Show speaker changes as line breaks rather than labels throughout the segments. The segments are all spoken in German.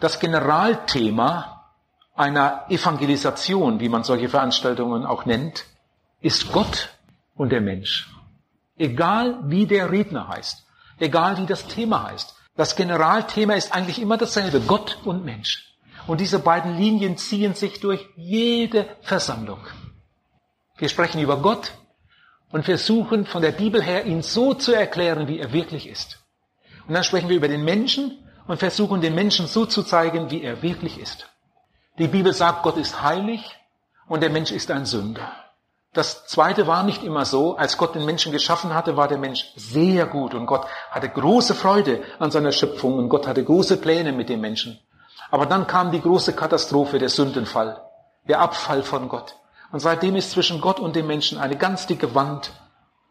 Das Generalthema einer Evangelisation, wie man solche Veranstaltungen auch nennt, ist Gott und der Mensch. Egal wie der Redner heißt, egal wie das Thema heißt. Das Generalthema ist eigentlich immer dasselbe, Gott und Mensch. Und diese beiden Linien ziehen sich durch jede Versammlung. Wir sprechen über Gott und versuchen von der Bibel her, ihn so zu erklären, wie er wirklich ist. Und dann sprechen wir über den Menschen und versuchen den Menschen so zu zeigen, wie er wirklich ist. Die Bibel sagt, Gott ist heilig und der Mensch ist ein Sünder. Das zweite war nicht immer so. Als Gott den Menschen geschaffen hatte, war der Mensch sehr gut und Gott hatte große Freude an seiner Schöpfung und Gott hatte große Pläne mit dem Menschen. Aber dann kam die große Katastrophe, der Sündenfall, der Abfall von Gott. Und seitdem ist zwischen Gott und dem Menschen eine ganz dicke Wand.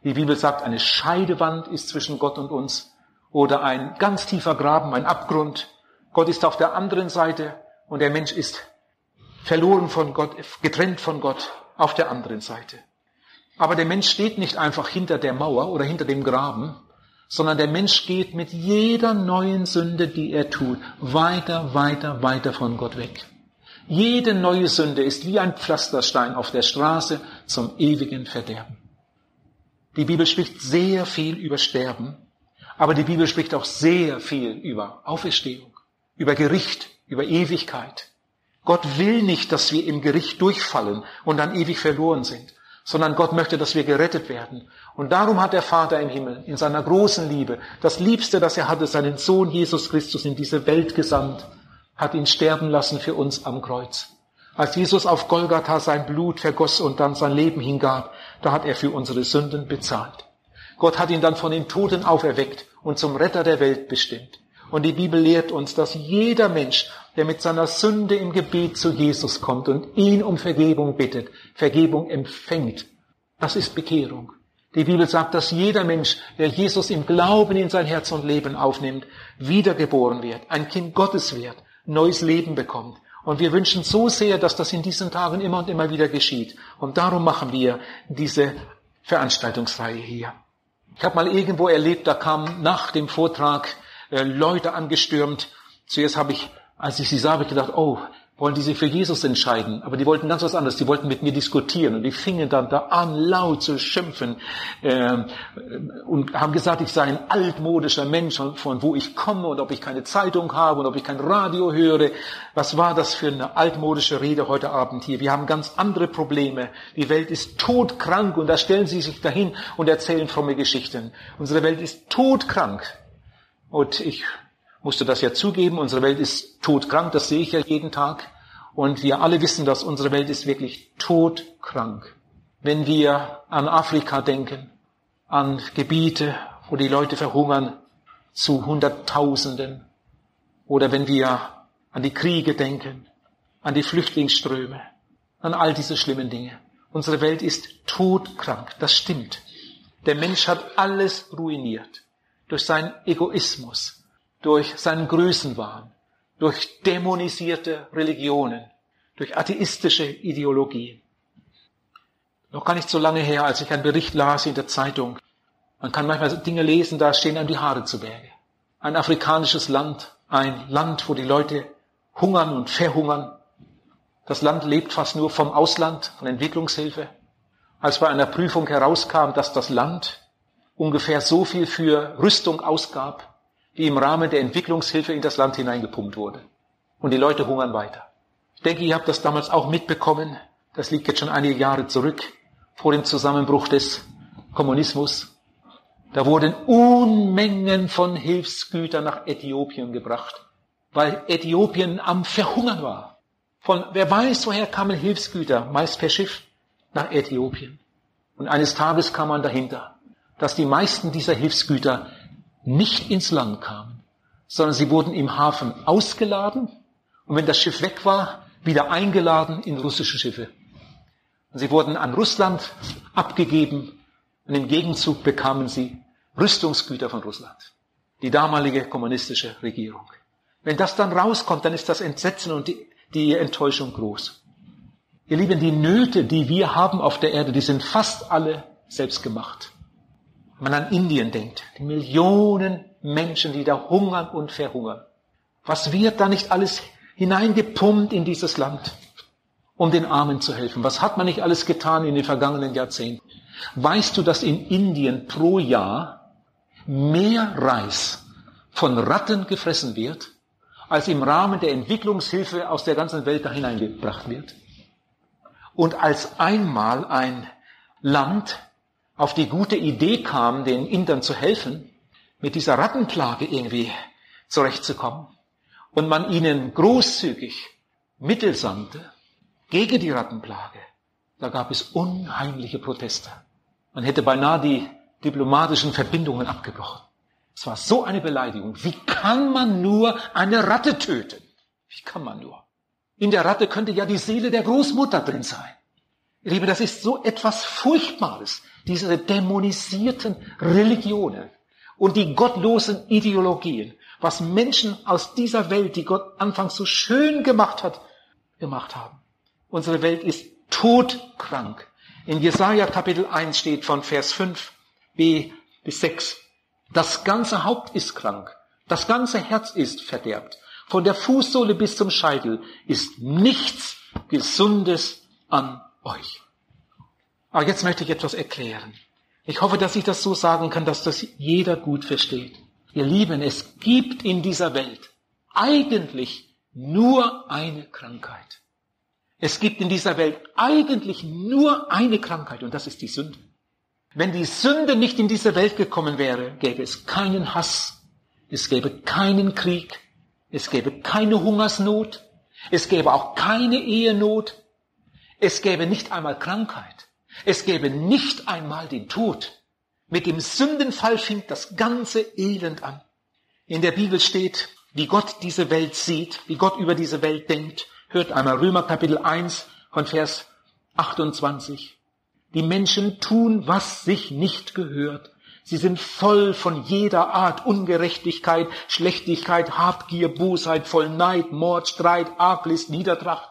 Die Bibel sagt, eine Scheidewand ist zwischen Gott und uns oder ein ganz tiefer Graben, ein Abgrund. Gott ist auf der anderen Seite und der Mensch ist verloren von Gott, getrennt von Gott auf der anderen Seite. Aber der Mensch steht nicht einfach hinter der Mauer oder hinter dem Graben, sondern der Mensch geht mit jeder neuen Sünde, die er tut, weiter, weiter, weiter von Gott weg. Jede neue Sünde ist wie ein Pflasterstein auf der Straße zum ewigen Verderben. Die Bibel spricht sehr viel über Sterben, aber die Bibel spricht auch sehr viel über Auferstehung, über Gericht, über Ewigkeit. Gott will nicht, dass wir im Gericht durchfallen und dann ewig verloren sind, sondern Gott möchte, dass wir gerettet werden. Und darum hat der Vater im Himmel in seiner großen Liebe das Liebste, das er hatte, seinen Sohn Jesus Christus in diese Welt gesandt, hat ihn sterben lassen für uns am Kreuz. Als Jesus auf Golgatha sein Blut vergoss und dann sein Leben hingab, da hat er für unsere Sünden bezahlt. Gott hat ihn dann von den Toten auferweckt und zum Retter der Welt bestimmt. Und die Bibel lehrt uns, dass jeder Mensch, der mit seiner Sünde im Gebet zu Jesus kommt und ihn um Vergebung bittet, Vergebung empfängt. Das ist Bekehrung. Die Bibel sagt, dass jeder Mensch, der Jesus im Glauben in sein Herz und Leben aufnimmt, wiedergeboren wird, ein Kind Gottes wird, neues Leben bekommt. Und wir wünschen so sehr, dass das in diesen Tagen immer und immer wieder geschieht. Und darum machen wir diese Veranstaltungsreihe hier. Ich habe mal irgendwo erlebt, da kam nach dem Vortrag äh, Leute angestürmt. Zuerst habe ich, als ich sie sah, habe ich gedacht, oh, wollen die sich für Jesus entscheiden. Aber die wollten ganz was anderes. Die wollten mit mir diskutieren und die fingen dann da an, laut zu schimpfen äh, und haben gesagt, ich sei ein altmodischer Mensch, von, wo ich komme und ob ich keine Zeitung habe und ob ich kein Radio höre. Was war das für eine altmodische Rede heute Abend hier? Wir haben ganz andere Probleme. Die Welt ist todkrank und da stellen sie sich dahin und erzählen fromme Geschichten. Unsere Welt ist todkrank. Und ich musste das ja zugeben, unsere Welt ist todkrank, das sehe ich ja jeden Tag. Und wir alle wissen, dass unsere Welt ist wirklich todkrank. Wenn wir an Afrika denken, an Gebiete, wo die Leute verhungern zu Hunderttausenden, oder wenn wir an die Kriege denken, an die Flüchtlingsströme, an all diese schlimmen Dinge. Unsere Welt ist todkrank, das stimmt. Der Mensch hat alles ruiniert durch seinen Egoismus, durch seinen Größenwahn, durch dämonisierte Religionen, durch atheistische Ideologien. Noch gar nicht so lange her, als ich einen Bericht las in der Zeitung. Man kann manchmal Dinge lesen, da stehen einem die Haare zu Berge. Ein afrikanisches Land, ein Land, wo die Leute hungern und verhungern. Das Land lebt fast nur vom Ausland, von Entwicklungshilfe. Als bei einer Prüfung herauskam, dass das Land ungefähr so viel für Rüstung ausgab, wie im Rahmen der Entwicklungshilfe in das Land hineingepumpt wurde. Und die Leute hungern weiter. Ich denke, ihr habt das damals auch mitbekommen. Das liegt jetzt schon einige Jahre zurück, vor dem Zusammenbruch des Kommunismus. Da wurden Unmengen von Hilfsgütern nach Äthiopien gebracht, weil Äthiopien am Verhungern war. Von wer weiß, woher kamen Hilfsgüter, meist per Schiff, nach Äthiopien. Und eines Tages kam man dahinter dass die meisten dieser Hilfsgüter nicht ins Land kamen, sondern sie wurden im Hafen ausgeladen und wenn das Schiff weg war, wieder eingeladen in russische Schiffe. Und sie wurden an Russland abgegeben und im Gegenzug bekamen sie Rüstungsgüter von Russland. Die damalige kommunistische Regierung. Wenn das dann rauskommt, dann ist das Entsetzen und die, die Enttäuschung groß. Ihr Lieben, die Nöte, die wir haben auf der Erde, die sind fast alle selbst gemacht man an Indien denkt, die Millionen Menschen, die da hungern und verhungern. Was wird da nicht alles hineingepumpt in dieses Land, um den Armen zu helfen? Was hat man nicht alles getan in den vergangenen Jahrzehnten? Weißt du, dass in Indien pro Jahr mehr Reis von Ratten gefressen wird, als im Rahmen der Entwicklungshilfe aus der ganzen Welt da hineingebracht wird? Und als einmal ein Land auf die gute Idee kam, den Indern zu helfen, mit dieser Rattenplage irgendwie zurechtzukommen, und man ihnen großzügig Mittel sandte gegen die Rattenplage, da gab es unheimliche Proteste. Man hätte beinahe die diplomatischen Verbindungen abgebrochen. Es war so eine Beleidigung. Wie kann man nur eine Ratte töten? Wie kann man nur? In der Ratte könnte ja die Seele der Großmutter drin sein. Liebe, das ist so etwas Furchtbares, diese dämonisierten Religionen und die gottlosen Ideologien, was Menschen aus dieser Welt, die Gott anfangs so schön gemacht hat, gemacht haben. Unsere Welt ist todkrank. In Jesaja Kapitel 1 steht von Vers 5 b bis 6. Das ganze Haupt ist krank. Das ganze Herz ist verderbt. Von der Fußsohle bis zum Scheitel ist nichts Gesundes an euch. Aber jetzt möchte ich etwas erklären. Ich hoffe, dass ich das so sagen kann, dass das jeder gut versteht. Ihr Lieben, es gibt in dieser Welt eigentlich nur eine Krankheit. Es gibt in dieser Welt eigentlich nur eine Krankheit und das ist die Sünde. Wenn die Sünde nicht in diese Welt gekommen wäre, gäbe es keinen Hass, es gäbe keinen Krieg, es gäbe keine Hungersnot, es gäbe auch keine Ehenot, es gäbe nicht einmal Krankheit, es gäbe nicht einmal den Tod. Mit dem Sündenfall fing das ganze Elend an. In der Bibel steht, wie Gott diese Welt sieht, wie Gott über diese Welt denkt. Hört einmal Römer Kapitel 1 von Vers 28. Die Menschen tun, was sich nicht gehört. Sie sind voll von jeder Art Ungerechtigkeit, Schlechtigkeit, Habgier, Bosheit, voll Neid, Mord, Streit, Arglist, Niedertracht,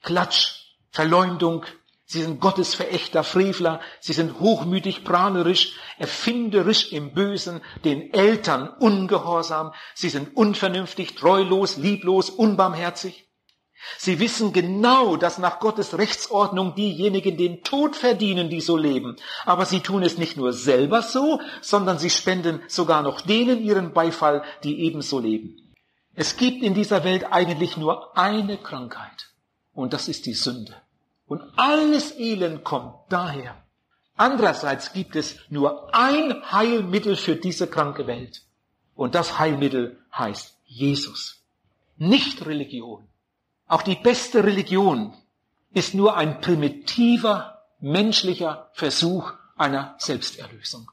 Klatsch, Verleumdung, Sie sind Gottesverächter, Frevler, sie sind hochmütig, prahlerisch, erfinderisch im Bösen, den Eltern ungehorsam, sie sind unvernünftig, treulos, lieblos, unbarmherzig. Sie wissen genau, dass nach Gottes Rechtsordnung diejenigen den Tod verdienen, die so leben. Aber sie tun es nicht nur selber so, sondern sie spenden sogar noch denen ihren Beifall, die ebenso leben. Es gibt in dieser Welt eigentlich nur eine Krankheit. Und das ist die Sünde. Und alles Elend kommt daher. Andererseits gibt es nur ein Heilmittel für diese kranke Welt. Und das Heilmittel heißt Jesus. Nicht Religion. Auch die beste Religion ist nur ein primitiver menschlicher Versuch einer Selbsterlösung.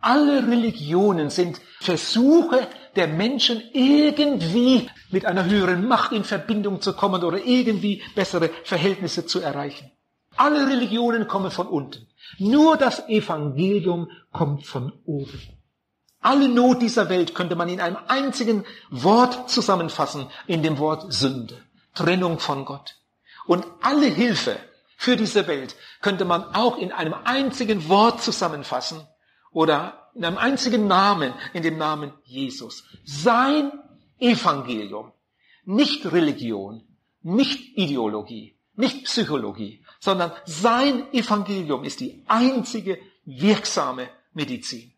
Alle Religionen sind Versuche der Menschen irgendwie mit einer höheren Macht in Verbindung zu kommen oder irgendwie bessere Verhältnisse zu erreichen. Alle Religionen kommen von unten. Nur das Evangelium kommt von oben. Alle Not dieser Welt könnte man in einem einzigen Wort zusammenfassen, in dem Wort Sünde, Trennung von Gott. Und alle Hilfe für diese Welt könnte man auch in einem einzigen Wort zusammenfassen, oder in einem einzigen Namen, in dem Namen Jesus. Sein Evangelium, nicht Religion, nicht Ideologie, nicht Psychologie, sondern sein Evangelium ist die einzige wirksame Medizin.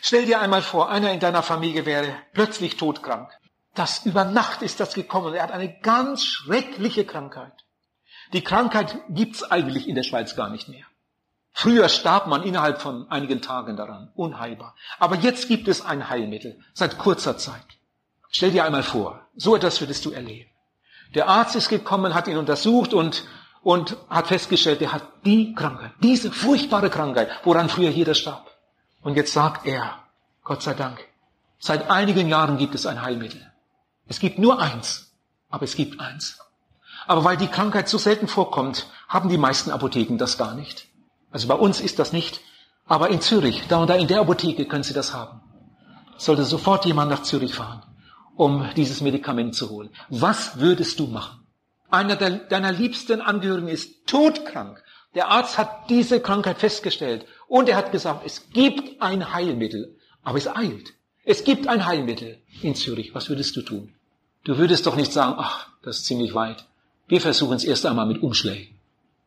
Stell dir einmal vor, einer in deiner Familie wäre plötzlich todkrank. Das über Nacht ist das gekommen. Er hat eine ganz schreckliche Krankheit. Die Krankheit gibt's eigentlich in der Schweiz gar nicht mehr. Früher starb man innerhalb von einigen Tagen daran, unheilbar. Aber jetzt gibt es ein Heilmittel, seit kurzer Zeit. Stell dir einmal vor, so etwas würdest du erleben. Der Arzt ist gekommen, hat ihn untersucht und, und hat festgestellt, er hat die Krankheit, diese furchtbare Krankheit, woran früher jeder starb. Und jetzt sagt er, Gott sei Dank, seit einigen Jahren gibt es ein Heilmittel. Es gibt nur eins, aber es gibt eins. Aber weil die Krankheit so selten vorkommt, haben die meisten Apotheken das gar nicht. Also bei uns ist das nicht, aber in Zürich, da und da in der Apotheke können Sie das haben. Sollte sofort jemand nach Zürich fahren, um dieses Medikament zu holen. Was würdest du machen? Einer deiner liebsten Angehörigen ist todkrank. Der Arzt hat diese Krankheit festgestellt und er hat gesagt, es gibt ein Heilmittel, aber es eilt. Es gibt ein Heilmittel in Zürich. Was würdest du tun? Du würdest doch nicht sagen, ach, das ist ziemlich weit. Wir versuchen es erst einmal mit Umschlägen.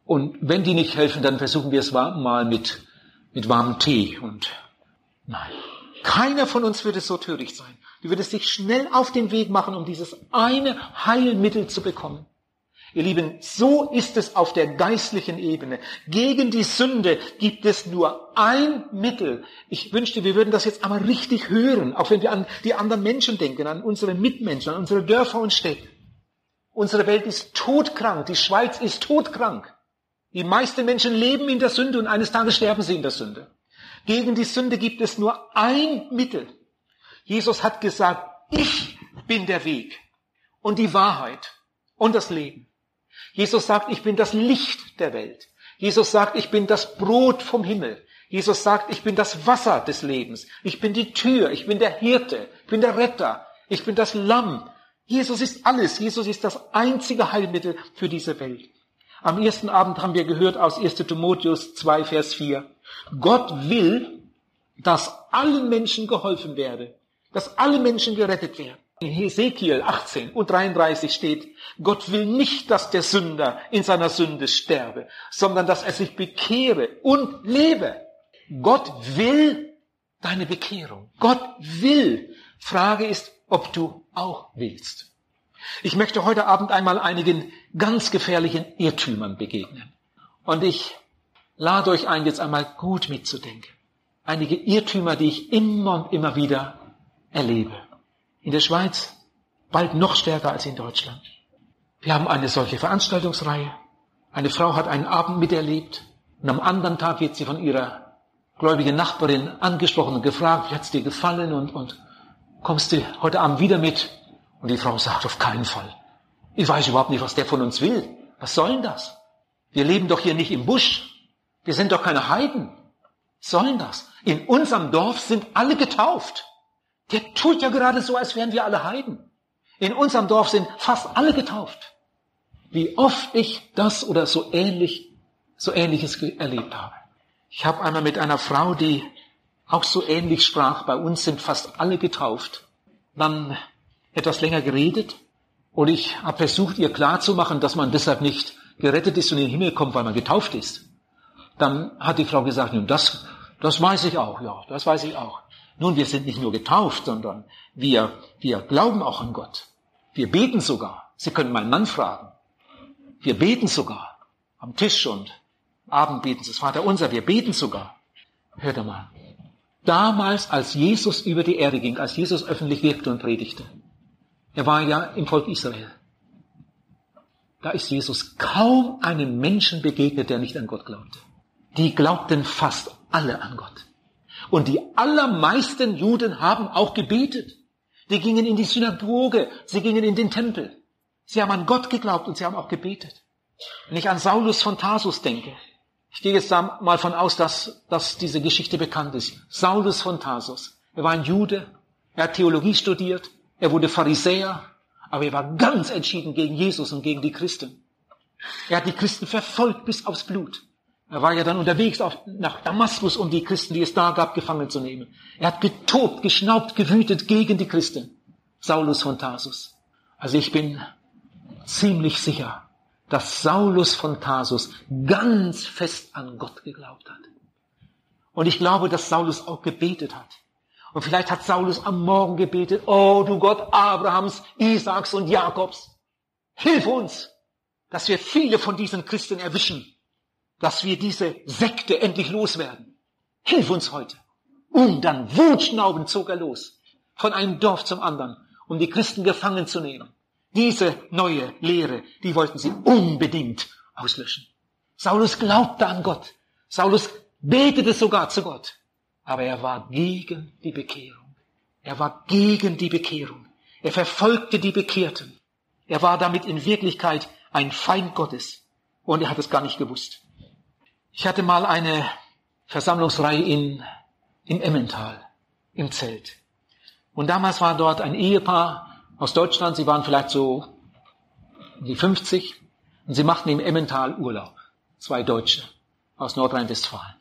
Und wenn die nicht helfen, dann versuchen wir es mal mit, mit warmem Tee und nein. Keiner von uns würde so töricht sein. Du würdest dich schnell auf den Weg machen, um dieses eine Heilmittel zu bekommen. Ihr Lieben, so ist es auf der geistlichen Ebene. Gegen die Sünde gibt es nur ein Mittel. Ich wünschte, wir würden das jetzt einmal richtig hören, auch wenn wir an die anderen Menschen denken, an unsere Mitmenschen, an unsere Dörfer und Städte. Unsere Welt ist todkrank, die Schweiz ist todkrank. Die meisten Menschen leben in der Sünde und eines Tages sterben sie in der Sünde. Gegen die Sünde gibt es nur ein Mittel. Jesus hat gesagt, ich bin der Weg und die Wahrheit und das Leben. Jesus sagt, ich bin das Licht der Welt. Jesus sagt, ich bin das Brot vom Himmel. Jesus sagt, ich bin das Wasser des Lebens. Ich bin die Tür. Ich bin der Hirte. Ich bin der Retter. Ich bin das Lamm. Jesus ist alles. Jesus ist das einzige Heilmittel für diese Welt. Am ersten Abend haben wir gehört aus 1 Timotheus 2, Vers 4. Gott will, dass allen Menschen geholfen werde, dass alle Menschen gerettet werden. In Hesekiel 18 und 33 steht, Gott will nicht, dass der Sünder in seiner Sünde sterbe, sondern dass er sich bekehre und lebe. Gott will deine Bekehrung. Gott will. Frage ist, ob du auch willst. Ich möchte heute Abend einmal einigen ganz gefährlichen Irrtümern begegnen. Und ich lade euch ein, jetzt einmal gut mitzudenken. Einige Irrtümer, die ich immer und immer wieder erlebe. In der Schweiz bald noch stärker als in Deutschland. Wir haben eine solche Veranstaltungsreihe. Eine Frau hat einen Abend miterlebt und am anderen Tag wird sie von ihrer gläubigen Nachbarin angesprochen und gefragt, wie hat's dir gefallen und, und kommst du heute Abend wieder mit? Und die Frau sagt, auf keinen Fall. Ich weiß überhaupt nicht, was der von uns will. Was soll denn das? Wir leben doch hier nicht im Busch. Wir sind doch keine Heiden. Was soll denn das? In unserem Dorf sind alle getauft. Der tut ja gerade so, als wären wir alle Heiden. In unserem Dorf sind fast alle getauft. Wie oft ich das oder so ähnlich, so ähnliches erlebt habe. Ich habe einmal mit einer Frau, die auch so ähnlich sprach, bei uns sind fast alle getauft, dann etwas länger geredet und ich habe versucht, ihr klarzumachen, dass man deshalb nicht gerettet ist und in den Himmel kommt, weil man getauft ist. Dann hat die Frau gesagt, nun das, das weiß ich auch, ja, das weiß ich auch. Nun, wir sind nicht nur getauft, sondern wir, wir glauben auch an Gott. Wir beten sogar. Sie können meinen Mann fragen. Wir beten sogar. Am Tisch und Abend beten sie das Vater unser. Wir beten sogar. Hört mal. Damals, als Jesus über die Erde ging, als Jesus öffentlich wirkte und predigte, er war ja im Volk Israel. Da ist Jesus kaum einem Menschen begegnet, der nicht an Gott glaubte. Die glaubten fast alle an Gott. Und die allermeisten Juden haben auch gebetet. Die gingen in die Synagoge, sie gingen in den Tempel. Sie haben an Gott geglaubt und sie haben auch gebetet. Wenn ich an Saulus von Tarsus denke, ich gehe jetzt mal von aus, dass, dass diese Geschichte bekannt ist. Saulus von Tarsus, er war ein Jude, er hat Theologie studiert, er wurde Pharisäer, aber er war ganz entschieden gegen Jesus und gegen die Christen. Er hat die Christen verfolgt bis aufs Blut. Er war ja dann unterwegs auf, nach Damaskus, um die Christen, die es da gab, gefangen zu nehmen. Er hat getobt, geschnaubt, gewütet gegen die Christen. Saulus von Tarsus. Also ich bin ziemlich sicher, dass Saulus von Tarsus ganz fest an Gott geglaubt hat. Und ich glaube, dass Saulus auch gebetet hat. Und vielleicht hat Saulus am Morgen gebetet, oh du Gott Abrahams, Isaaks und Jakobs, hilf uns, dass wir viele von diesen Christen erwischen dass wir diese Sekte endlich loswerden. Hilf uns heute. Und dann wutschnaubend zog er los, von einem Dorf zum anderen, um die Christen gefangen zu nehmen. Diese neue Lehre, die wollten sie unbedingt auslöschen. Saulus glaubte an Gott. Saulus betete sogar zu Gott. Aber er war gegen die Bekehrung. Er war gegen die Bekehrung. Er verfolgte die Bekehrten. Er war damit in Wirklichkeit ein Feind Gottes. Und er hat es gar nicht gewusst. Ich hatte mal eine Versammlungsreihe in, in Emmental, im Zelt. Und damals war dort ein Ehepaar aus Deutschland, sie waren vielleicht so die 50 und sie machten im Emmental Urlaub. Zwei Deutsche aus Nordrhein-Westfalen.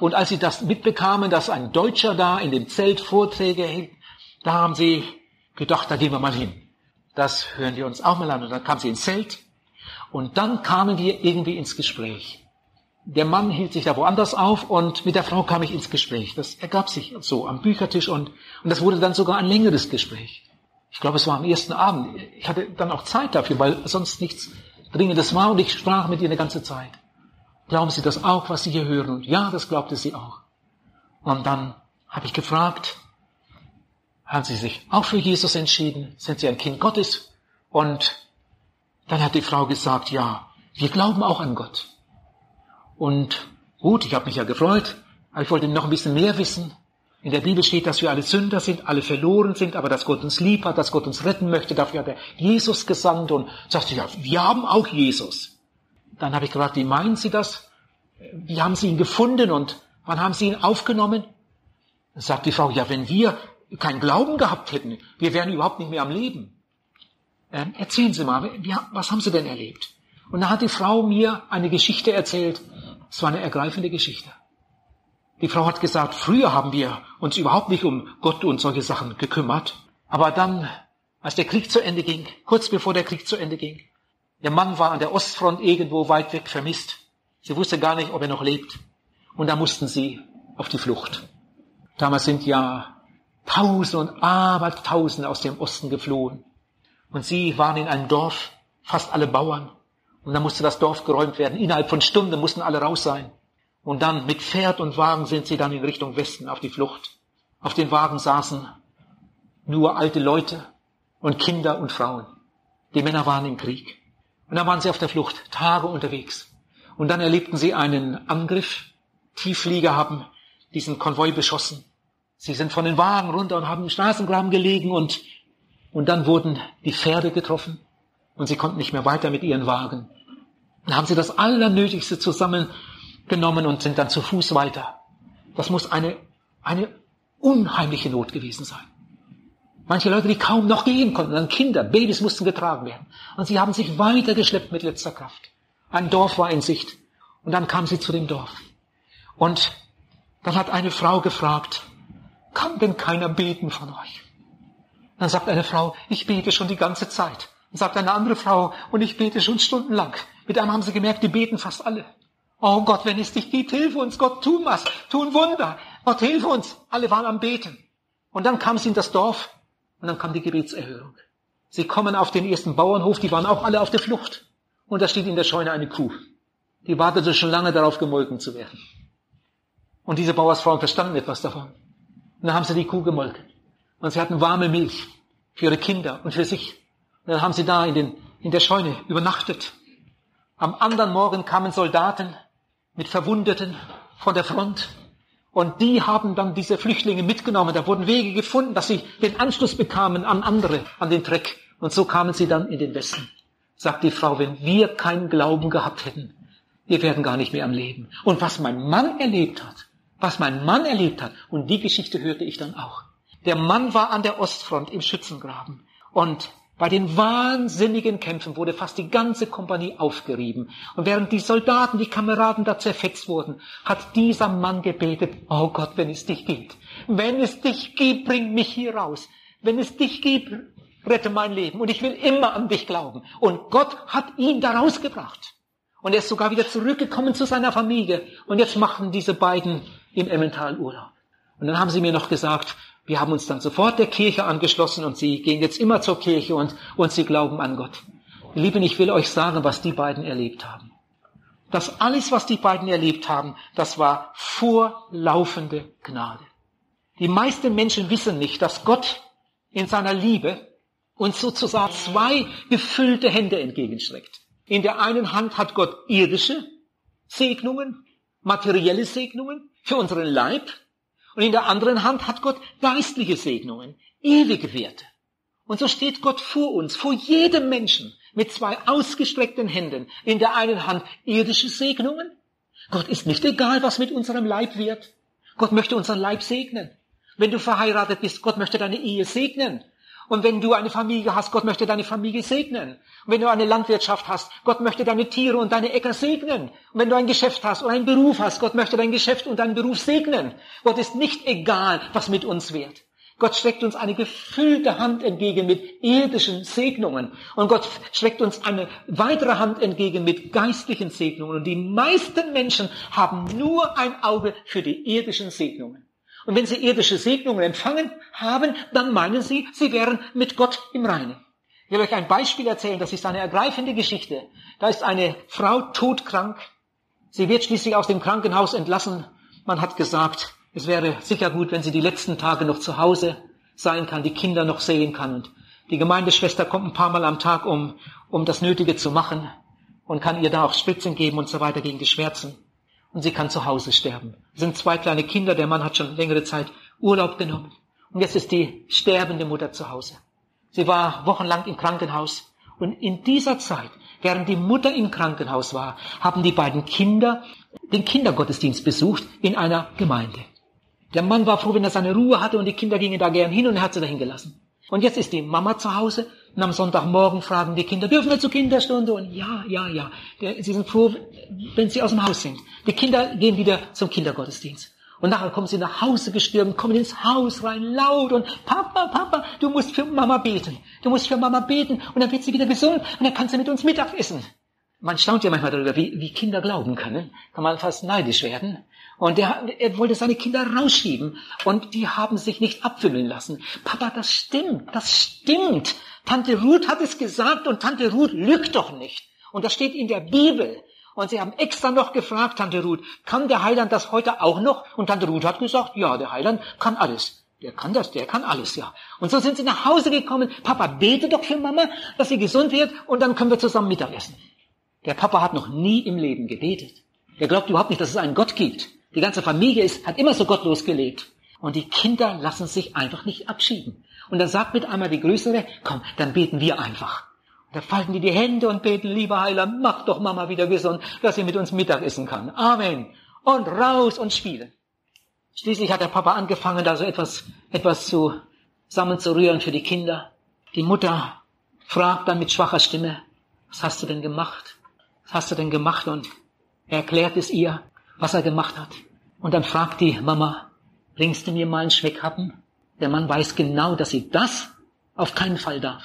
Und als sie das mitbekamen, dass ein Deutscher da in dem Zelt Vorträge hält, Da haben sie gedacht, da gehen wir mal hin. Das hören wir uns auch mal an. Und dann kam sie ins Zelt. Und dann kamen wir irgendwie ins Gespräch. Der Mann hielt sich da woanders auf und mit der Frau kam ich ins Gespräch. Das ergab sich so am Büchertisch und, und das wurde dann sogar ein längeres Gespräch. Ich glaube, es war am ersten Abend. Ich hatte dann auch Zeit dafür, weil sonst nichts Dringendes war und ich sprach mit ihr eine ganze Zeit. Glauben Sie das auch, was Sie hier hören? Und ja, das glaubte sie auch. Und dann habe ich gefragt, haben Sie sich auch für Jesus entschieden? Sind Sie ein Kind Gottes? Und dann hat die Frau gesagt, ja, wir glauben auch an Gott. Und gut, ich habe mich ja gefreut, aber ich wollte noch ein bisschen mehr wissen. In der Bibel steht, dass wir alle Sünder sind, alle verloren sind, aber dass Gott uns lieb hat, dass Gott uns retten möchte. Dafür hat er Jesus gesandt und sagte, ja, wir haben auch Jesus. Dann habe ich gefragt, wie meinen Sie das? Wie haben Sie ihn gefunden und wann haben Sie ihn aufgenommen? Dann sagt die Frau, ja, wenn wir keinen Glauben gehabt hätten, wir wären überhaupt nicht mehr am Leben. Ähm, erzählen Sie mal, wie, was haben Sie denn erlebt? Und da hat die Frau mir eine Geschichte erzählt. Es war eine ergreifende Geschichte. Die Frau hat gesagt, früher haben wir uns überhaupt nicht um Gott und solche Sachen gekümmert. Aber dann, als der Krieg zu Ende ging, kurz bevor der Krieg zu Ende ging, der Mann war an der Ostfront irgendwo weit weg vermisst. Sie wusste gar nicht, ob er noch lebt. Und da mussten sie auf die Flucht. Damals sind ja Tausende und Abertausende aus dem Osten geflohen. Und sie waren in einem Dorf, fast alle Bauern. Und dann musste das Dorf geräumt werden. Innerhalb von Stunden mussten alle raus sein. Und dann mit Pferd und Wagen sind sie dann in Richtung Westen auf die Flucht. Auf den Wagen saßen nur alte Leute und Kinder und Frauen. Die Männer waren im Krieg. Und dann waren sie auf der Flucht, Tage unterwegs. Und dann erlebten sie einen Angriff. Tiefflieger haben diesen Konvoi beschossen. Sie sind von den Wagen runter und haben im Straßengraben gelegen und, und dann wurden die Pferde getroffen und sie konnten nicht mehr weiter mit ihren Wagen. Dann haben sie das Allernötigste zusammengenommen und sind dann zu Fuß weiter. Das muss eine, eine unheimliche Not gewesen sein. Manche Leute, die kaum noch gehen konnten, dann Kinder, Babys mussten getragen werden. Und sie haben sich weitergeschleppt mit letzter Kraft. Ein Dorf war in Sicht. Und dann kam sie zu dem Dorf. Und dann hat eine Frau gefragt, kann denn keiner beten von euch? Dann sagt eine Frau, ich bete schon die ganze Zeit. Dann sagt eine andere Frau, und ich bete schon stundenlang. Mit einem haben sie gemerkt, die beten fast alle. Oh Gott, wenn es dich gibt, hilf uns, Gott, tu was, tu ein Wunder. Gott, hilf uns. Alle waren am Beten. Und dann kam sie in das Dorf und dann kam die Gebetserhörung. Sie kommen auf den ersten Bauernhof, die waren auch alle auf der Flucht. Und da steht in der Scheune eine Kuh. Die wartete schon lange darauf, gemolken zu werden. Und diese Bauersfrauen verstanden etwas davon. Und dann haben sie die Kuh gemolken. Und sie hatten warme Milch für ihre Kinder und für sich. Und dann haben sie da in, den, in der Scheune übernachtet. Am anderen Morgen kamen Soldaten mit Verwundeten von der Front. Und die haben dann diese Flüchtlinge mitgenommen. Da wurden Wege gefunden, dass sie den Anschluss bekamen an andere, an den Dreck. Und so kamen sie dann in den Westen. Sagt die Frau, wenn wir keinen Glauben gehabt hätten, wir werden gar nicht mehr am Leben. Und was mein Mann erlebt hat, was mein Mann erlebt hat. Und die Geschichte hörte ich dann auch. Der Mann war an der Ostfront im Schützengraben. Und bei den wahnsinnigen Kämpfen wurde fast die ganze Kompanie aufgerieben. Und während die Soldaten, die Kameraden da zerfetzt wurden, hat dieser Mann gebetet, oh Gott, wenn es dich gibt. Wenn es dich gibt, bring mich hier raus. Wenn es dich gibt, rette mein Leben. Und ich will immer an dich glauben. Und Gott hat ihn da rausgebracht. Und er ist sogar wieder zurückgekommen zu seiner Familie. Und jetzt machen diese beiden im Emmental Urlaub. Und dann haben sie mir noch gesagt, wir haben uns dann sofort der Kirche angeschlossen und sie gehen jetzt immer zur Kirche und, und sie glauben an Gott. Lieben, ich will euch sagen, was die beiden erlebt haben. Das alles, was die beiden erlebt haben, das war vorlaufende Gnade. Die meisten Menschen wissen nicht, dass Gott in seiner Liebe uns sozusagen zwei gefüllte Hände entgegenstreckt. In der einen Hand hat Gott irdische Segnungen, materielle Segnungen, für unseren Leib. Und in der anderen Hand hat Gott geistliche Segnungen, ewige Werte. Und so steht Gott vor uns, vor jedem Menschen, mit zwei ausgestreckten Händen. In der einen Hand irdische Segnungen. Gott ist nicht egal, was mit unserem Leib wird. Gott möchte unseren Leib segnen. Wenn du verheiratet bist, Gott möchte deine Ehe segnen. Und wenn du eine Familie hast, Gott möchte deine Familie segnen. Und wenn du eine Landwirtschaft hast, Gott möchte deine Tiere und deine Äcker segnen. Und wenn du ein Geschäft hast oder einen Beruf hast, Gott möchte dein Geschäft und deinen Beruf segnen. Gott ist nicht egal, was mit uns wird. Gott streckt uns eine gefüllte Hand entgegen mit irdischen Segnungen. Und Gott streckt uns eine weitere Hand entgegen mit geistlichen Segnungen. Und die meisten Menschen haben nur ein Auge für die irdischen Segnungen. Und wenn sie irdische Segnungen empfangen haben, dann meinen sie, sie wären mit Gott im Reinen. Ich will euch ein Beispiel erzählen, das ist eine ergreifende Geschichte. Da ist eine Frau todkrank. Sie wird schließlich aus dem Krankenhaus entlassen. Man hat gesagt, es wäre sicher gut, wenn sie die letzten Tage noch zu Hause sein kann, die Kinder noch sehen kann. Und die Gemeindeschwester kommt ein paar Mal am Tag, um, um das Nötige zu machen und kann ihr da auch Spritzen geben und so weiter gegen die Schmerzen. Und sie kann zu Hause sterben. Sind zwei kleine Kinder, der Mann hat schon längere Zeit Urlaub genommen. Und jetzt ist die sterbende Mutter zu Hause. Sie war wochenlang im Krankenhaus. Und in dieser Zeit, während die Mutter im Krankenhaus war, haben die beiden Kinder den Kindergottesdienst besucht in einer Gemeinde. Der Mann war froh, wenn er seine Ruhe hatte und die Kinder gingen da gern hin und er hat sie dahin gelassen. Und jetzt ist die Mama zu Hause und am Sonntagmorgen fragen die Kinder, dürfen wir zur Kinderstunde? Und ja, ja, ja. Sie sind froh, wenn sie aus dem Haus sind. Die Kinder gehen wieder zum Kindergottesdienst. Und nachher kommen sie nach Hause gestürmt, kommen ins Haus rein, laut und Papa, Papa, du musst für Mama beten. Du musst für Mama beten und dann wird sie wieder gesund und dann kann sie mit uns Mittag essen. Man staunt ja manchmal darüber, wie, wie Kinder glauben können. Kann man fast neidisch werden. Und er, er wollte seine Kinder rausschieben. Und die haben sich nicht abfüllen lassen. Papa, das stimmt, das stimmt. Tante Ruth hat es gesagt und Tante Ruth lügt doch nicht. Und das steht in der Bibel. Und sie haben extra noch gefragt, Tante Ruth, kann der Heiland das heute auch noch? Und Tante Ruth hat gesagt, ja, der Heiland kann alles. Der kann das, der kann alles, ja. Und so sind sie nach Hause gekommen. Papa, bete doch für Mama, dass sie gesund wird und dann können wir zusammen Mittagessen. Der Papa hat noch nie im Leben gebetet. Er glaubt überhaupt nicht, dass es einen Gott gibt. Die ganze Familie ist, hat immer so gottlos gelebt. Und die Kinder lassen sich einfach nicht abschieben. Und dann sagt mit einmal die Größere, komm, dann beten wir einfach. Und da falten die die Hände und beten, lieber Heiler, mach doch Mama wieder gesund, dass sie mit uns Mittag essen kann. Amen. Und raus und spielen. Schließlich hat der Papa angefangen, da so etwas, etwas zu, zusammenzurühren für die Kinder. Die Mutter fragt dann mit schwacher Stimme, was hast du denn gemacht? Was hast du denn gemacht? Und er erklärt es ihr was er gemacht hat. Und dann fragt die Mama, bringst du mir mal einen Schmeckhappen? Der Mann weiß genau, dass sie das auf keinen Fall darf.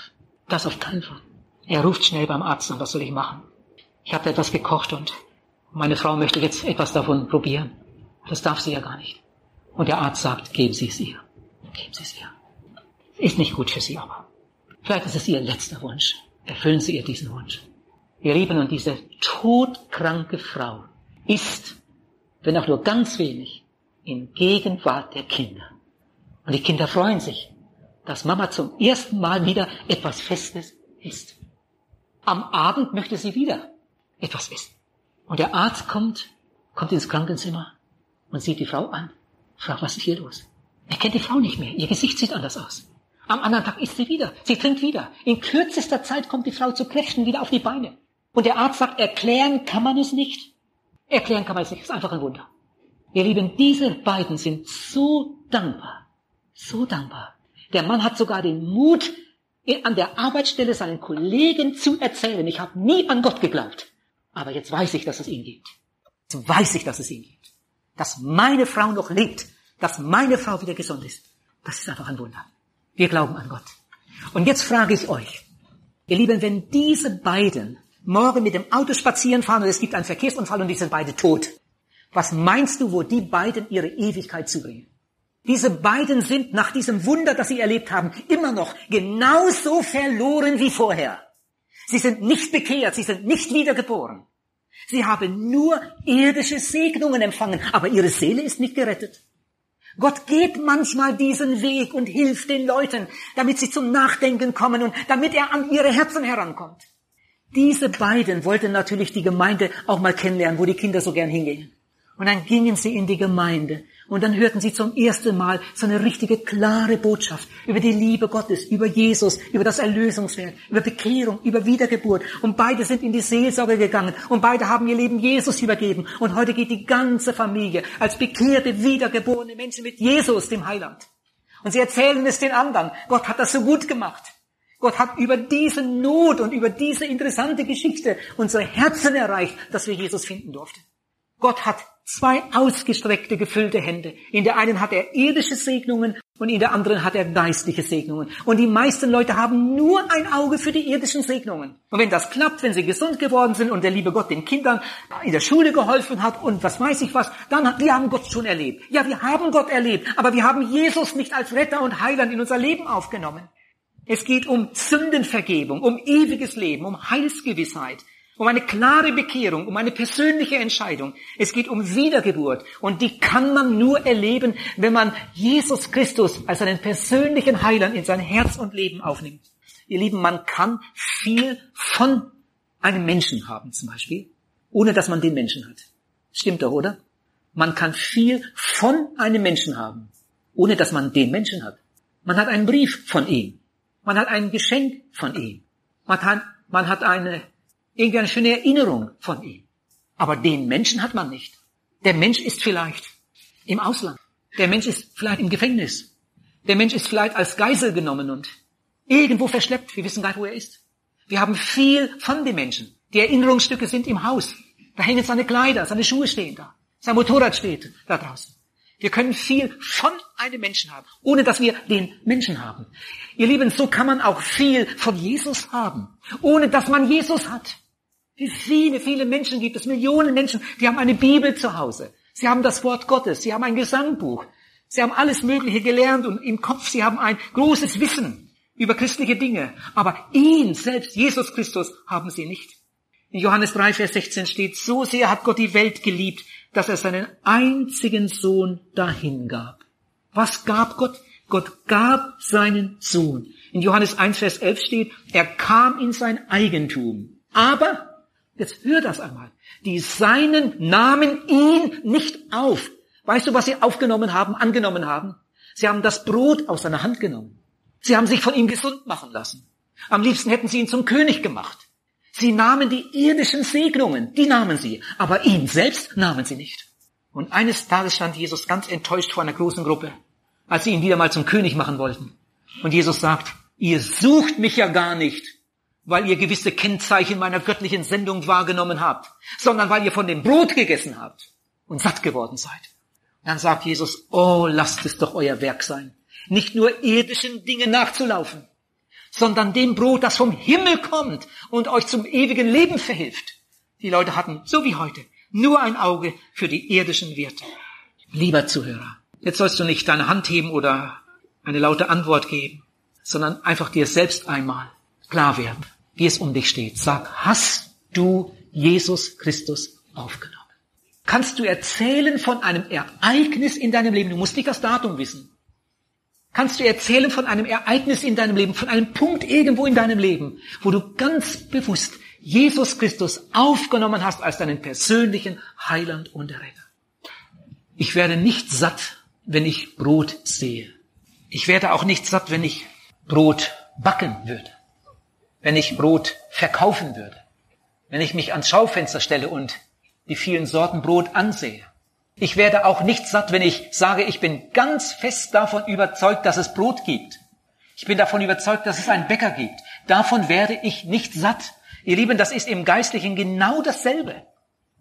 Das auf keinen Fall. Er ruft schnell beim Arzt an, was soll ich machen? Ich habe etwas gekocht und meine Frau möchte jetzt etwas davon probieren. Das darf sie ja gar nicht. Und der Arzt sagt, geben Sie es ihr. Geben Sie es ihr. Ist nicht gut für Sie, aber vielleicht ist es Ihr letzter Wunsch. Erfüllen Sie ihr diesen Wunsch. Ihr Lieben, und diese todkranke Frau ist wenn auch nur ganz wenig, in Gegenwart der Kinder. Und die Kinder freuen sich, dass Mama zum ersten Mal wieder etwas Festes isst. Am Abend möchte sie wieder etwas essen. Und der Arzt kommt, kommt ins Krankenzimmer und sieht die Frau an, fragt, was ist hier los? Er kennt die Frau nicht mehr, ihr Gesicht sieht anders aus. Am anderen Tag isst sie wieder, sie trinkt wieder. In kürzester Zeit kommt die Frau zu Kräften wieder auf die Beine. Und der Arzt sagt, erklären kann man es nicht. Erklären kann man es nicht, ist einfach ein Wunder. Ihr Lieben, diese beiden sind so dankbar, so dankbar. Der Mann hat sogar den Mut, an der Arbeitsstelle seinen Kollegen zu erzählen, ich habe nie an Gott geglaubt, aber jetzt weiß ich, dass es ihn gibt. Jetzt weiß ich, dass es ihn gibt. Dass meine Frau noch lebt, dass meine Frau wieder gesund ist. Das ist einfach ein Wunder. Wir glauben an Gott. Und jetzt frage ich euch, ihr Lieben, wenn diese beiden morgen mit dem Auto spazieren fahren und es gibt einen Verkehrsunfall und die sind beide tot. Was meinst du, wo die beiden ihre Ewigkeit zubringen? Diese beiden sind nach diesem Wunder, das sie erlebt haben, immer noch genauso verloren wie vorher. Sie sind nicht bekehrt, sie sind nicht wiedergeboren. Sie haben nur irdische Segnungen empfangen, aber ihre Seele ist nicht gerettet. Gott geht manchmal diesen Weg und hilft den Leuten, damit sie zum Nachdenken kommen und damit er an ihre Herzen herankommt. Diese beiden wollten natürlich die Gemeinde auch mal kennenlernen, wo die Kinder so gern hingehen. Und dann gingen sie in die Gemeinde und dann hörten sie zum ersten Mal so eine richtige klare Botschaft über die Liebe Gottes, über Jesus, über das Erlösungswerk, über Bekehrung, über Wiedergeburt. Und beide sind in die Seelsorge gegangen und beide haben ihr Leben Jesus übergeben. Und heute geht die ganze Familie als bekehrte, wiedergeborene Menschen mit Jesus, dem Heiland. Und sie erzählen es den anderen. Gott hat das so gut gemacht. Gott hat über diese Not und über diese interessante Geschichte unsere Herzen erreicht, dass wir Jesus finden durften. Gott hat zwei ausgestreckte, gefüllte Hände. In der einen hat er irdische Segnungen
Und in der anderen hat er geistliche Segnungen. Und die meisten Leute haben nur ein Auge für die irdischen Segnungen. Und wenn das klappt, wenn sie gesund geworden sind und der liebe Gott den Kindern in der Schule geholfen hat und was weiß ich was, dann, wir haben Gott schon erlebt. Ja, wir haben Gott erlebt, aber wir haben Jesus nicht als Retter und Heiland in unser Leben aufgenommen. Es geht um Sündenvergebung, um ewiges Leben, um Heilsgewissheit um eine klare Bekehrung, um eine persönliche Entscheidung. Es geht um Wiedergeburt und die kann man nur erleben, wenn man Jesus Christus als einen persönlichen Heiland in sein Herz und Leben aufnimmt. Ihr Lieben, man kann viel von einem Menschen haben zum Beispiel, ohne dass man den Menschen hat. Stimmt doch, oder? Man kann viel von einem Menschen haben, ohne dass man den Menschen hat. Man hat einen Brief von ihm. Man hat ein Geschenk von ihm. Man hat, man hat eine irgendeine schöne Erinnerung von ihm. Aber den Menschen hat man nicht. Der Mensch ist vielleicht im Ausland. Der Mensch ist vielleicht im Gefängnis. Der Mensch ist vielleicht als Geisel genommen und irgendwo verschleppt. Wir wissen gar nicht, wo er ist. Wir haben viel von dem Menschen. Die Erinnerungsstücke sind im Haus. Da hängen seine Kleider, seine Schuhe stehen da. Sein Motorrad steht da draußen. Wir können viel von einem Menschen haben, ohne dass wir den Menschen haben. Ihr Lieben, so kann man auch viel von Jesus haben, ohne dass man Jesus hat. Wie viele, viele Menschen gibt es, Millionen Menschen, die haben eine Bibel zu Hause. Sie haben das Wort Gottes, sie haben ein Gesangbuch, sie haben alles Mögliche gelernt und im Kopf, sie haben ein großes Wissen über christliche Dinge. Aber ihn selbst, Jesus Christus, haben sie nicht. In Johannes 3, Vers 16 steht, so sehr hat Gott die Welt geliebt, dass er seinen einzigen Sohn dahingab. Was gab Gott? Gott gab seinen Sohn. In Johannes 1, Vers 11 steht, er kam in sein Eigentum. Aber Jetzt hör das einmal. Die Seinen nahmen ihn nicht auf. Weißt du, was sie aufgenommen haben, angenommen haben? Sie haben das Brot aus seiner Hand genommen. Sie haben sich von ihm gesund machen lassen. Am liebsten hätten sie ihn zum König gemacht. Sie nahmen die irdischen Segnungen, die nahmen sie, aber ihn selbst nahmen sie nicht. Und eines Tages stand Jesus ganz enttäuscht vor einer großen Gruppe, als sie ihn wieder mal zum König machen wollten. Und Jesus sagt, ihr sucht mich ja gar nicht, weil ihr gewisse Kennzeichen meiner göttlichen Sendung wahrgenommen habt, sondern weil ihr von dem Brot gegessen habt und satt geworden seid. Dann sagt Jesus, oh, lasst es doch euer Werk sein, nicht nur irdischen Dingen nachzulaufen, sondern dem Brot, das vom Himmel kommt und euch zum ewigen Leben verhilft. Die Leute hatten, so wie heute, nur ein Auge für die irdischen Werte. Lieber Zuhörer, jetzt sollst du nicht deine Hand heben oder eine laute Antwort geben, sondern einfach dir selbst einmal klar werden wie es um dich steht. Sag, hast du Jesus Christus aufgenommen? Kannst du erzählen von einem Ereignis in deinem Leben? Du musst nicht das Datum wissen. Kannst du erzählen von einem Ereignis in deinem Leben, von einem Punkt irgendwo in deinem Leben, wo du ganz bewusst Jesus Christus aufgenommen hast als deinen persönlichen Heiland und Retter? Ich werde nicht satt, wenn ich Brot sehe. Ich werde auch nicht satt, wenn ich Brot backen würde wenn ich Brot verkaufen würde, wenn ich mich ans Schaufenster stelle und die vielen Sorten Brot ansehe. Ich werde auch nicht satt, wenn ich sage, ich bin ganz fest davon überzeugt, dass es Brot gibt. Ich bin davon überzeugt, dass es einen Bäcker gibt. Davon werde ich nicht satt. Ihr Lieben, das ist im Geistlichen genau dasselbe.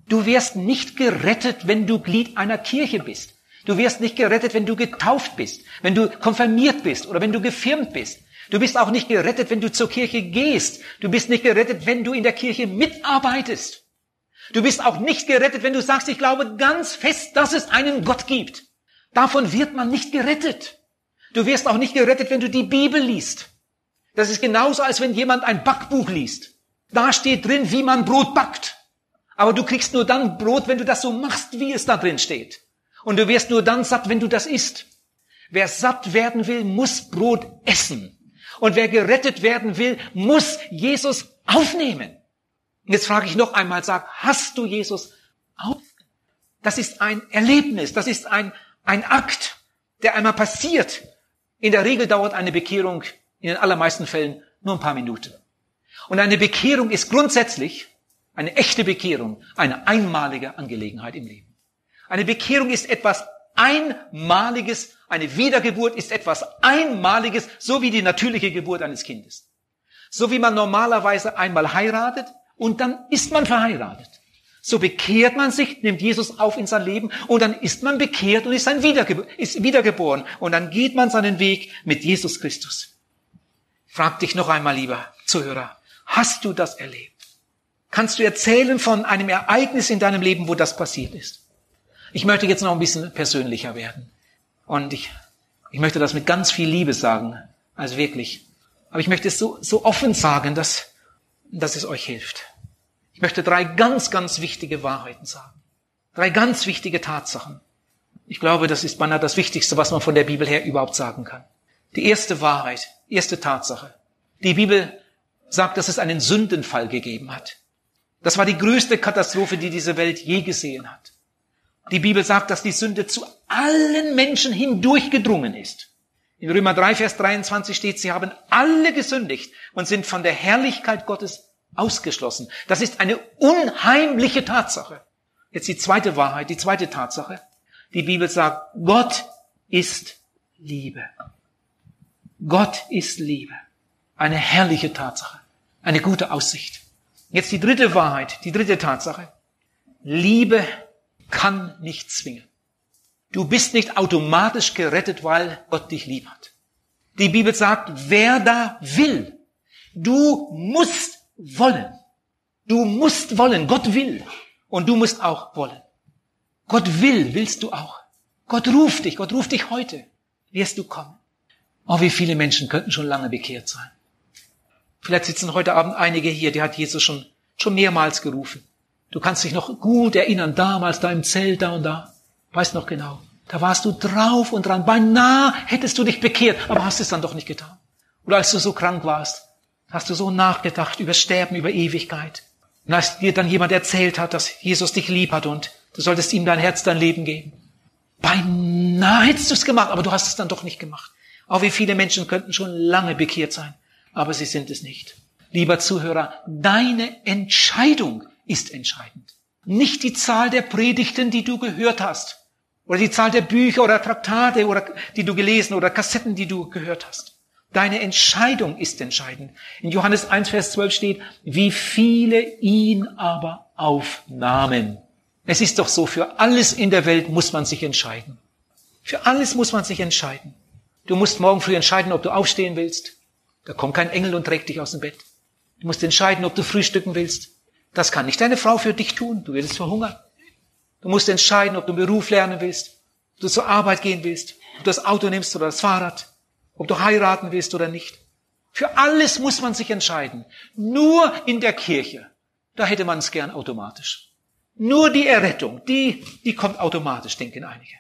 Du wirst nicht gerettet, wenn du Glied einer Kirche bist. Du wirst nicht gerettet, wenn du getauft bist, wenn du konfirmiert bist oder wenn du gefirmt bist. Du bist auch nicht gerettet, wenn du zur Kirche gehst. Du bist nicht gerettet, wenn du in der Kirche mitarbeitest. Du bist auch nicht gerettet, wenn du sagst, ich glaube ganz fest, dass es einen Gott gibt. Davon wird man nicht gerettet. Du wirst auch nicht gerettet, wenn du die Bibel liest. Das ist genauso, als wenn jemand ein Backbuch liest. Da steht drin, wie man Brot backt. Aber du kriegst nur dann Brot, wenn du das so machst, wie es da drin steht. Und du wirst nur dann satt, wenn du das isst. Wer satt werden will, muss Brot essen. Und wer gerettet werden will, muss Jesus aufnehmen. Und jetzt frage ich noch einmal, sag, hast du Jesus aufgenommen? Das ist ein Erlebnis, das ist ein, ein Akt, der einmal passiert. In der Regel dauert eine Bekehrung in den allermeisten Fällen nur ein paar Minuten. Und eine Bekehrung ist grundsätzlich, eine echte Bekehrung, eine einmalige Angelegenheit im Leben. Eine Bekehrung ist etwas Einmaliges, eine Wiedergeburt ist etwas Einmaliges, so wie die natürliche Geburt eines Kindes. So wie man normalerweise einmal heiratet und dann ist man verheiratet. So bekehrt man sich, nimmt Jesus auf in sein Leben und dann ist man bekehrt und ist, ein Wiederge ist wiedergeboren. Und dann geht man seinen Weg mit Jesus Christus. Frag dich noch einmal, lieber Zuhörer, hast du das erlebt? Kannst du erzählen von einem Ereignis in deinem Leben, wo das passiert ist? Ich möchte jetzt noch ein bisschen persönlicher werden. Und ich, ich möchte das mit ganz viel Liebe sagen. Also wirklich. Aber ich möchte es so, so offen sagen, dass, dass es euch hilft. Ich möchte drei ganz, ganz wichtige Wahrheiten sagen. Drei ganz wichtige Tatsachen. Ich glaube, das ist beinahe das Wichtigste, was man von der Bibel her überhaupt sagen kann. Die erste Wahrheit, erste Tatsache. Die Bibel sagt, dass es einen Sündenfall gegeben hat. Das war die größte Katastrophe, die diese Welt je gesehen hat. Die Bibel sagt, dass die Sünde zu allen Menschen hindurchgedrungen ist. In Römer 3, Vers 23 steht, sie haben alle gesündigt und sind von der Herrlichkeit Gottes ausgeschlossen. Das ist eine unheimliche Tatsache. Jetzt die zweite Wahrheit, die zweite Tatsache. Die Bibel sagt, Gott ist Liebe. Gott ist Liebe. Eine herrliche Tatsache. Eine gute Aussicht. Jetzt die dritte Wahrheit, die dritte Tatsache. Liebe kann nicht zwingen. Du bist nicht automatisch gerettet, weil Gott dich lieb hat. Die Bibel sagt, wer da will, du musst wollen. Du musst wollen. Gott will. Und du musst auch wollen. Gott will, willst du auch. Gott ruft dich. Gott ruft dich heute. Wirst du kommen. Oh, wie viele Menschen könnten schon lange bekehrt sein. Vielleicht sitzen heute Abend einige hier, die hat Jesus schon, schon mehrmals gerufen. Du kannst dich noch gut erinnern, damals da im Zelt, da und da. Weißt noch genau. Da warst du drauf und dran. Beinahe hättest du dich bekehrt, aber hast es dann doch nicht getan. Oder als du so krank warst, hast du so nachgedacht über Sterben, über Ewigkeit. Und als dir dann jemand erzählt hat, dass Jesus dich lieb hat und du solltest ihm dein Herz, dein Leben geben. Beinahe hättest du es gemacht, aber du hast es dann doch nicht gemacht. Auch wie viele Menschen könnten schon lange bekehrt sein, aber sie sind es nicht. Lieber Zuhörer, deine Entscheidung ist entscheidend. Nicht die Zahl der Predigten, die du gehört hast. Oder die Zahl der Bücher oder Traktate, oder, die du gelesen oder Kassetten, die du gehört hast. Deine Entscheidung ist entscheidend. In Johannes 1, Vers 12 steht, wie viele ihn aber aufnahmen. Es ist doch so, für alles in der Welt muss man sich entscheiden. Für alles muss man sich entscheiden. Du musst morgen früh entscheiden, ob du aufstehen willst. Da kommt kein Engel und trägt dich aus dem Bett. Du musst entscheiden, ob du frühstücken willst. Das kann nicht deine Frau für dich tun. Du wirst verhungern. Du musst entscheiden, ob du einen Beruf lernen willst, ob du zur Arbeit gehen willst, ob du das Auto nimmst oder das Fahrrad, ob du heiraten willst oder nicht. Für alles muss man sich entscheiden. Nur in der Kirche, da hätte man es gern automatisch. Nur die Errettung, die, die kommt automatisch, denken einige.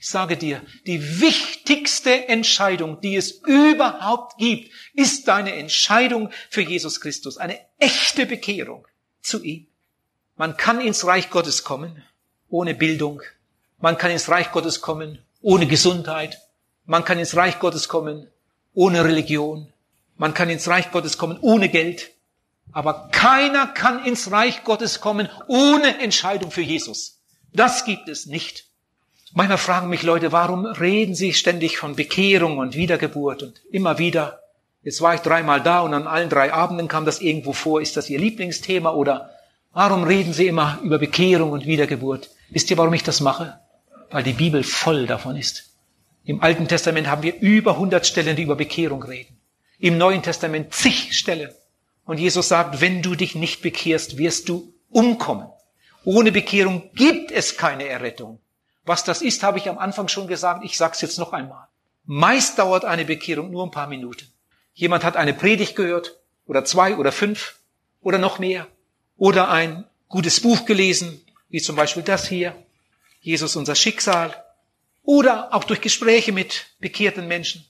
Ich sage dir, die wichtigste Entscheidung, die es überhaupt gibt, ist deine Entscheidung für Jesus Christus. Eine echte Bekehrung zu ihm. Man kann ins Reich Gottes kommen ohne Bildung. Man kann ins Reich Gottes kommen ohne Gesundheit. Man kann ins Reich Gottes kommen ohne Religion. Man kann ins Reich Gottes kommen ohne Geld. Aber keiner kann ins Reich Gottes kommen ohne Entscheidung für Jesus. Das gibt es nicht. Manchmal fragen mich Leute, warum reden sie ständig von Bekehrung und Wiedergeburt und immer wieder. Jetzt war ich dreimal da und an allen drei Abenden kam das irgendwo vor. Ist das Ihr Lieblingsthema oder warum reden Sie immer über Bekehrung und Wiedergeburt? Wisst ihr, warum ich das mache? Weil die Bibel voll davon ist. Im Alten Testament haben wir über 100 Stellen, die über Bekehrung reden. Im Neuen Testament zig Stellen. Und Jesus sagt, wenn du dich nicht bekehrst, wirst du umkommen. Ohne Bekehrung gibt es keine Errettung. Was das ist, habe ich am Anfang schon gesagt. Ich sage es jetzt noch einmal. Meist dauert eine Bekehrung nur ein paar Minuten. Jemand hat eine Predigt gehört oder zwei oder fünf oder noch mehr oder ein gutes Buch gelesen, wie zum Beispiel das hier, Jesus unser Schicksal oder auch durch Gespräche mit bekehrten Menschen.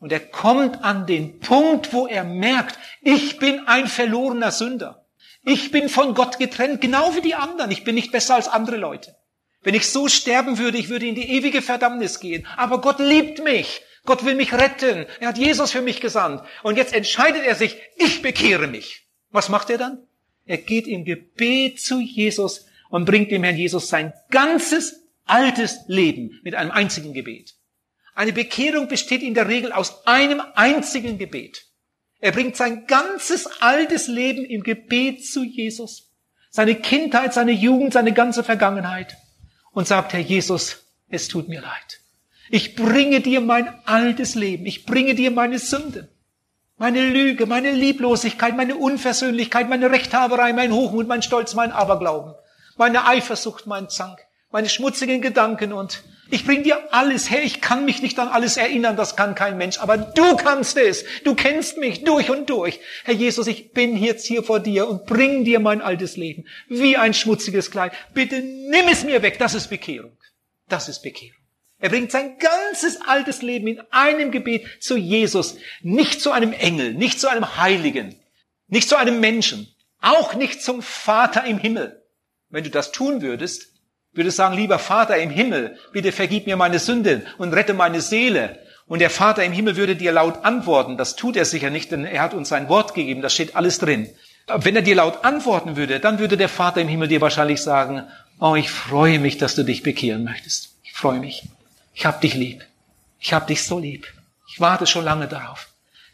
Und er kommt an den Punkt, wo er merkt, ich bin ein verlorener Sünder. Ich bin von Gott getrennt, genau wie die anderen. Ich bin nicht besser als andere Leute. Wenn ich so sterben würde, ich würde in die ewige Verdammnis gehen. Aber Gott liebt mich. Gott will mich retten. Er hat Jesus für mich gesandt. Und jetzt entscheidet er sich, ich bekehre mich. Was macht er dann? Er geht im Gebet zu Jesus und bringt dem Herrn Jesus sein ganzes altes Leben mit einem einzigen Gebet. Eine Bekehrung besteht in der Regel aus einem einzigen Gebet. Er bringt sein ganzes altes Leben im Gebet zu Jesus.
seine Kindheit, seine Jugend, seine ganze Vergangenheit und sagt, Herr Jesus, es tut mir leid. Ich bringe dir mein altes Leben. Ich bringe dir meine Sünden. Meine Lüge, meine Lieblosigkeit, meine Unversöhnlichkeit, meine Rechthaberei, mein Hochmut, mein Stolz, mein Aberglauben, meine Eifersucht, mein Zank, meine schmutzigen Gedanken und ich bring dir alles her. Ich kann mich nicht an alles erinnern, das kann kein Mensch, aber du kannst es. Du kennst mich durch und durch. Herr Jesus, ich bin jetzt hier vor dir und bring dir mein altes Leben wie ein schmutziges Kleid. Bitte nimm es mir weg. Das ist Bekehrung. Das ist Bekehrung. Er bringt sein ganzes altes Leben in einem Gebet zu Jesus, nicht zu einem Engel, nicht zu einem Heiligen, nicht zu einem Menschen, auch nicht zum Vater im Himmel. Wenn du das tun würdest, würdest du sagen, lieber Vater im Himmel, bitte vergib mir meine Sünden und rette meine Seele. Und der Vater im Himmel würde dir laut antworten. Das tut er sicher nicht, denn er hat uns sein Wort gegeben. Da steht alles drin. Wenn er dir laut antworten würde, dann würde der Vater im Himmel dir wahrscheinlich sagen, oh, ich freue mich, dass du dich bekehren möchtest. Ich freue mich. Ich hab dich lieb. Ich hab dich so lieb. Ich warte schon lange darauf.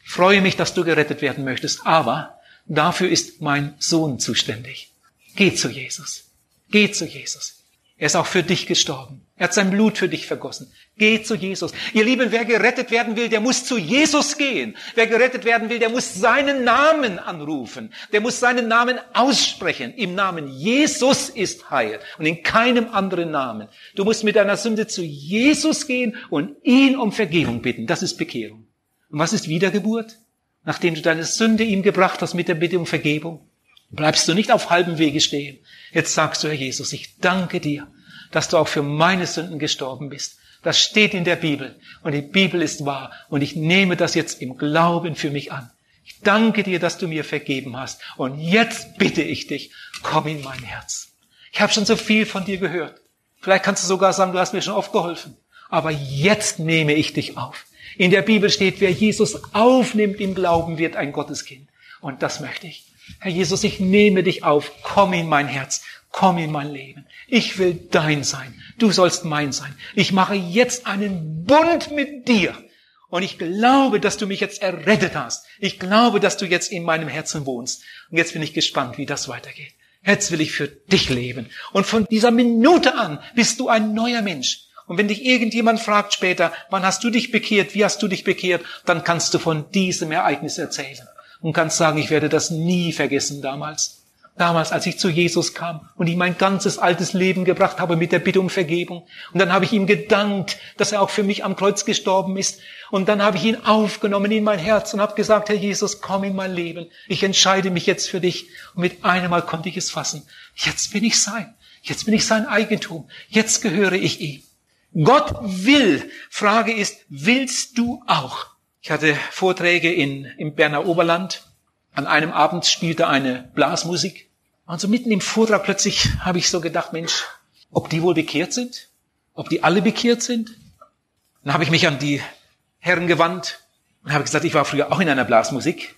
Ich freue mich, dass du gerettet werden möchtest. Aber dafür ist mein Sohn zuständig. Geh zu Jesus. Geh zu Jesus. Er ist auch für dich gestorben. Er hat sein Blut für dich vergossen. Geh zu Jesus. Ihr Lieben, wer gerettet werden will, der muss zu Jesus gehen. Wer gerettet werden will, der muss seinen Namen anrufen. Der muss seinen Namen aussprechen. Im Namen Jesus ist Heil und in keinem anderen Namen. Du musst mit deiner Sünde zu Jesus gehen und ihn um Vergebung bitten. Das ist Bekehrung. Und was ist Wiedergeburt? Nachdem du deine Sünde ihm gebracht hast mit der Bitte um Vergebung, bleibst du nicht auf halbem Wege stehen. Jetzt sagst du, Herr Jesus, ich danke dir, dass du auch für meine Sünden gestorben bist das steht in der Bibel. Und die Bibel ist wahr. Und ich nehme das jetzt im Glauben für mich an. Ich danke dir, dass du mir vergeben hast. Und jetzt bitte ich dich, komm in mein Herz. Ich habe schon so viel von dir gehört. Vielleicht kannst du sogar sagen, du hast mir schon oft geholfen. Aber jetzt nehme ich dich auf. In der Bibel steht, wer Jesus aufnimmt im Glauben, wird ein Gotteskind. Und das möchte ich. Herr Jesus, ich nehme dich auf. Komm in mein Herz. Komm in mein Leben. Ich will dein sein. Du sollst mein sein. Ich mache jetzt einen Bund mit dir. Und ich glaube, dass du mich jetzt errettet hast. Ich glaube, dass du jetzt in meinem Herzen wohnst. Und jetzt bin ich gespannt, wie das weitergeht. Jetzt will ich für dich leben. Und von dieser Minute an bist du ein neuer Mensch. Und wenn dich irgendjemand fragt später, wann hast du dich bekehrt, wie hast du dich bekehrt, dann kannst du von diesem Ereignis erzählen. Und kannst sagen, ich werde das nie vergessen damals. Damals, als ich zu Jesus kam und ihm mein ganzes altes Leben gebracht habe mit der Bitte um Vergebung. Und dann habe ich ihm gedankt, dass er auch für mich am Kreuz gestorben ist. Und dann habe ich ihn aufgenommen in mein Herz und habe gesagt, Herr Jesus, komm in mein Leben. Ich entscheide mich jetzt für dich. Und mit einem Mal konnte ich es fassen. Jetzt bin ich sein. Jetzt bin ich sein Eigentum. Jetzt gehöre ich ihm. Gott will. Frage ist, willst du auch? Ich hatte Vorträge in, im Berner Oberland. An einem Abend spielte eine Blasmusik. Und so mitten im Vortrag plötzlich habe ich so gedacht, Mensch, ob die wohl bekehrt sind? Ob die alle bekehrt sind? Dann habe ich mich an die Herren gewandt und habe gesagt, ich war früher auch in einer Blasmusik,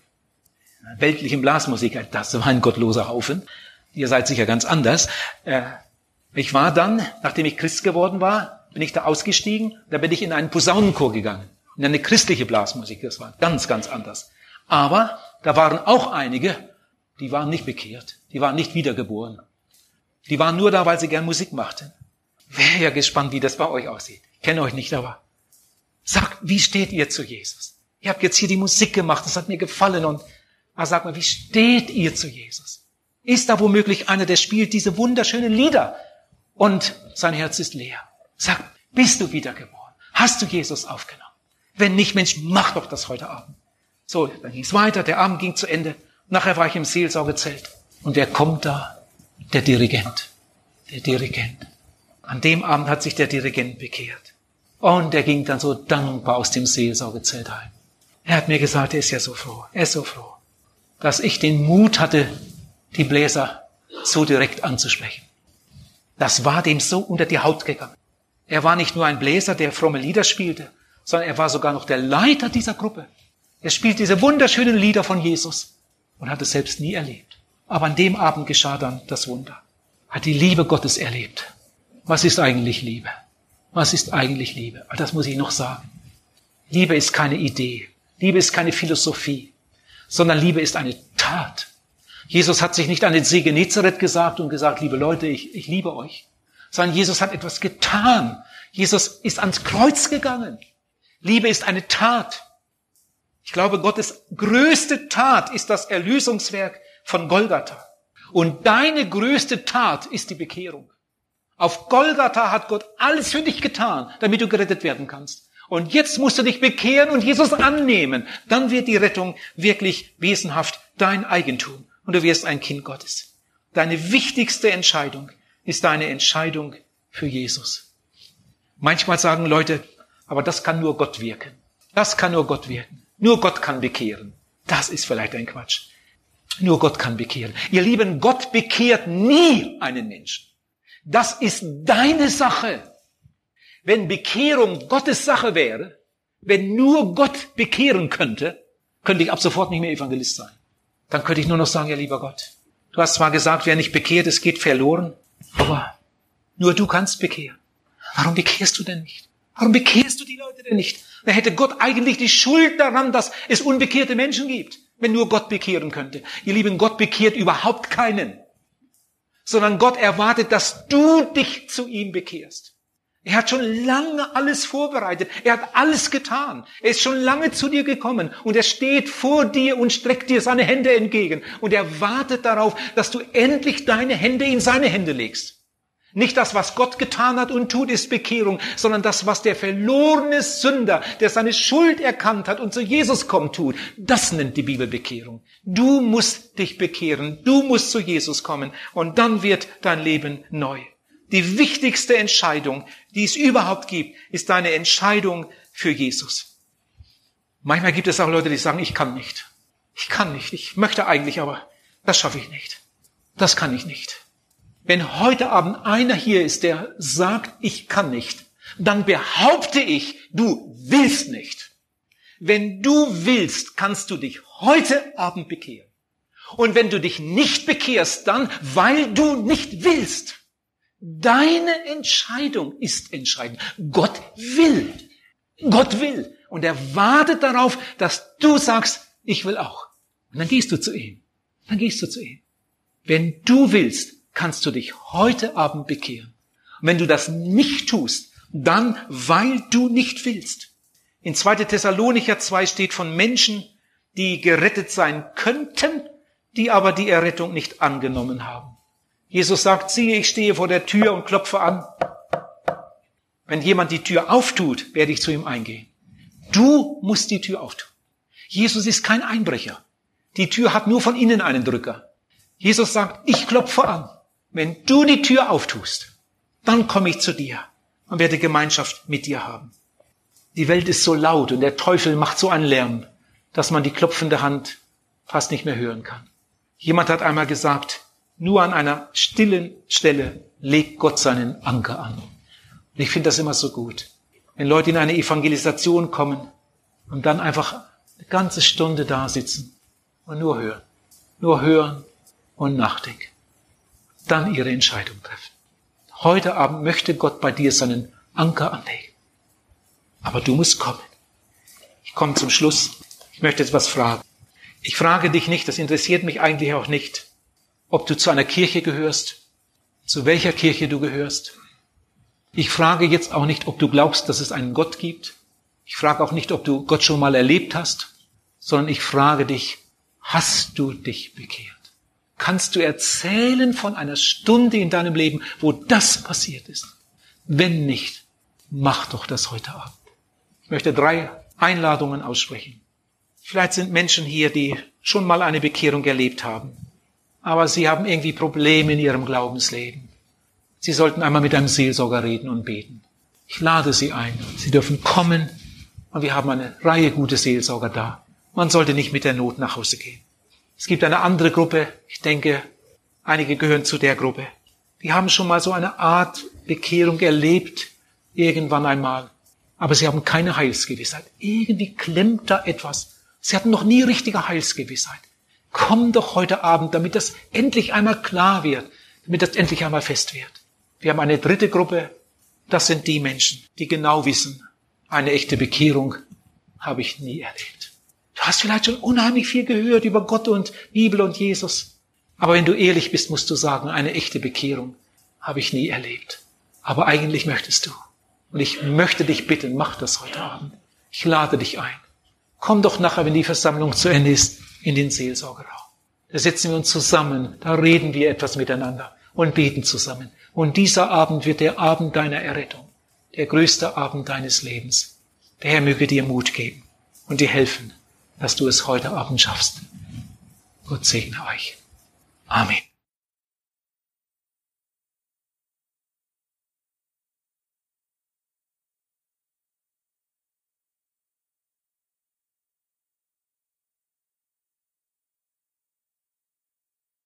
einer weltlichen Blasmusik. Das war ein gottloser Haufen. Ihr seid sicher ganz anders. Äh, ich war dann, nachdem ich Christ geworden war, bin ich da ausgestiegen, da bin ich in einen Posaunenchor gegangen, in eine christliche Blasmusik. Das war ganz, ganz anders. Aber da waren auch einige, die waren nicht bekehrt, die waren nicht wiedergeboren. Die waren nur da, weil sie gern Musik machten. Wäre ja gespannt, wie das bei euch aussieht. Kenne euch nicht, aber sagt, wie steht ihr zu Jesus? Ihr habt jetzt hier die Musik gemacht, das hat mir gefallen und aber sagt mal, wie steht ihr zu Jesus? Ist da womöglich einer, der spielt diese wunderschönen Lieder und sein Herz ist leer? Sagt, bist du wiedergeboren? Hast du Jesus aufgenommen? Wenn nicht, Mensch, mach doch das heute Abend. So, dann ging es weiter, der Abend ging zu Ende. Nachher war ich im Seelsorgezelt. Und wer kommt da? Der Dirigent. Der Dirigent. An dem Abend hat sich der Dirigent bekehrt. Und er ging dann so dankbar aus dem Seelsorgezelt heim. Er hat mir gesagt, er ist ja so froh. Er ist so froh, dass ich den Mut hatte, die Bläser so direkt anzusprechen. Das war dem so unter die Haut gegangen. Er war nicht nur ein Bläser, der fromme Lieder spielte, sondern er war sogar noch der Leiter dieser Gruppe. Er spielt diese wunderschönen Lieder von Jesus und hat es selbst nie erlebt. Aber an dem Abend geschah dann das Wunder. Hat die Liebe Gottes erlebt. Was ist eigentlich Liebe? Was ist eigentlich Liebe? Das muss ich noch sagen. Liebe ist keine Idee. Liebe ist keine Philosophie, sondern Liebe ist eine Tat. Jesus hat sich nicht an den See Genezareth gesagt und gesagt, liebe Leute, ich, ich liebe euch, sondern Jesus hat etwas getan. Jesus ist ans Kreuz gegangen. Liebe ist eine Tat. Ich glaube, Gottes größte Tat ist das Erlösungswerk von Golgatha. Und deine größte Tat ist die Bekehrung. Auf Golgatha hat Gott alles für dich getan, damit du gerettet werden kannst. Und jetzt musst du dich bekehren und Jesus annehmen. Dann wird die Rettung wirklich wesenhaft dein Eigentum. Und du wirst ein Kind Gottes. Deine wichtigste Entscheidung ist deine Entscheidung für Jesus. Manchmal sagen Leute, aber das kann nur Gott wirken. Das kann nur Gott wirken. Nur Gott kann bekehren. Das ist vielleicht ein Quatsch. Nur Gott kann bekehren. Ihr Lieben, Gott bekehrt nie einen Menschen. Das ist deine Sache. Wenn Bekehrung Gottes Sache wäre, wenn nur Gott bekehren könnte, könnte ich ab sofort nicht mehr Evangelist sein. Dann könnte ich nur noch sagen, ja lieber Gott, du hast zwar gesagt, wer nicht bekehrt ist, geht verloren, aber nur du kannst bekehren. Warum bekehrst du denn nicht? Warum bekehrst du die Leute denn nicht? Da hätte Gott eigentlich die Schuld daran, dass es unbekehrte Menschen gibt wenn nur Gott bekehren könnte. Ihr Lieben, Gott bekehrt überhaupt keinen, sondern Gott erwartet, dass du dich zu ihm bekehrst. Er hat schon lange alles vorbereitet. Er hat alles getan. Er ist schon lange zu dir gekommen und er steht vor dir und streckt dir seine Hände entgegen und er wartet darauf, dass du endlich deine Hände in seine Hände legst. Nicht das, was Gott getan hat und tut, ist Bekehrung, sondern das, was der verlorene Sünder, der seine Schuld erkannt hat und zu Jesus kommt, tut. Das nennt die Bibel Bekehrung. Du musst dich bekehren, du musst zu Jesus kommen und dann wird dein Leben neu. Die wichtigste Entscheidung, die es überhaupt gibt, ist deine Entscheidung für Jesus. Manchmal gibt es auch Leute, die sagen, ich kann nicht. Ich kann nicht. Ich möchte eigentlich, aber das schaffe ich nicht. Das kann ich nicht. Wenn heute Abend einer hier ist, der sagt, ich kann nicht, dann behaupte ich, du willst nicht. Wenn du willst, kannst du dich heute Abend bekehren. Und wenn du dich nicht bekehrst, dann, weil du nicht willst. Deine Entscheidung ist entscheidend. Gott will. Gott will. Und er wartet darauf, dass du sagst, ich will auch. Und dann gehst du zu ihm. Dann gehst du zu ihm. Wenn du willst, kannst du dich heute Abend bekehren. Und wenn du das nicht tust, dann weil du nicht willst. In 2. Thessalonicher 2 steht von Menschen, die gerettet sein könnten, die aber die Errettung nicht angenommen haben. Jesus sagt, siehe, ich stehe vor der Tür und klopfe an. Wenn jemand die Tür auftut, werde ich zu ihm eingehen. Du musst die Tür auftun. Jesus ist kein Einbrecher. Die Tür hat nur von innen einen Drücker. Jesus sagt, ich klopfe an. Wenn du die Tür auftust, dann komme ich zu dir und werde Gemeinschaft mit dir haben. Die Welt ist so laut und der Teufel macht so einen Lärm, dass man die klopfende Hand fast nicht mehr hören kann. Jemand hat einmal gesagt, nur an einer stillen Stelle legt Gott seinen Anker an. Und ich finde das immer so gut. Wenn Leute in eine Evangelisation kommen und dann einfach eine ganze Stunde da sitzen und nur hören, nur hören und nachdenken dann ihre Entscheidung treffen. Heute Abend möchte Gott bei dir seinen Anker anlegen. Aber du musst kommen. Ich komme zum Schluss. Ich möchte etwas fragen. Ich frage dich nicht, das interessiert mich eigentlich auch nicht, ob du zu einer Kirche gehörst, zu welcher Kirche du gehörst. Ich frage jetzt auch nicht, ob du glaubst, dass es einen Gott gibt. Ich frage auch nicht, ob du Gott schon mal erlebt hast, sondern ich frage dich, hast du dich bekehrt? Kannst du erzählen von einer Stunde in deinem Leben, wo das passiert ist. Wenn nicht, mach doch das heute Abend. Ich möchte drei Einladungen aussprechen. Vielleicht sind Menschen hier, die schon mal eine Bekehrung erlebt haben, aber sie haben irgendwie Probleme in ihrem Glaubensleben. Sie sollten einmal mit einem Seelsorger reden und beten. Ich lade Sie ein. Sie dürfen kommen und wir haben eine Reihe gute Seelsorger da. Man sollte nicht mit der Not nach Hause gehen. Es gibt eine andere Gruppe, ich denke, einige gehören zu der Gruppe. Die haben schon mal so eine Art Bekehrung erlebt, irgendwann einmal. Aber sie haben keine Heilsgewissheit. Irgendwie klemmt da etwas. Sie hatten noch nie richtige Heilsgewissheit. Komm doch heute Abend, damit das endlich einmal klar wird, damit das endlich einmal fest wird. Wir haben eine dritte Gruppe. Das sind die Menschen, die genau wissen, eine echte Bekehrung habe ich nie erlebt. Du hast vielleicht schon unheimlich viel gehört über Gott und Bibel und Jesus. Aber wenn du ehrlich bist, musst du sagen, eine echte Bekehrung habe ich nie erlebt. Aber eigentlich möchtest du. Und ich möchte dich bitten, mach das heute Abend. Ich lade dich ein. Komm doch nachher, wenn die Versammlung zu Ende ist, in den Seelsorgeraum. Da setzen wir uns zusammen, da reden wir etwas miteinander und beten zusammen. Und dieser Abend wird der Abend deiner Errettung, der größte Abend deines Lebens. Der Herr möge dir Mut geben und dir helfen, dass du es heute Abend schaffst. Gott segne euch. Amen.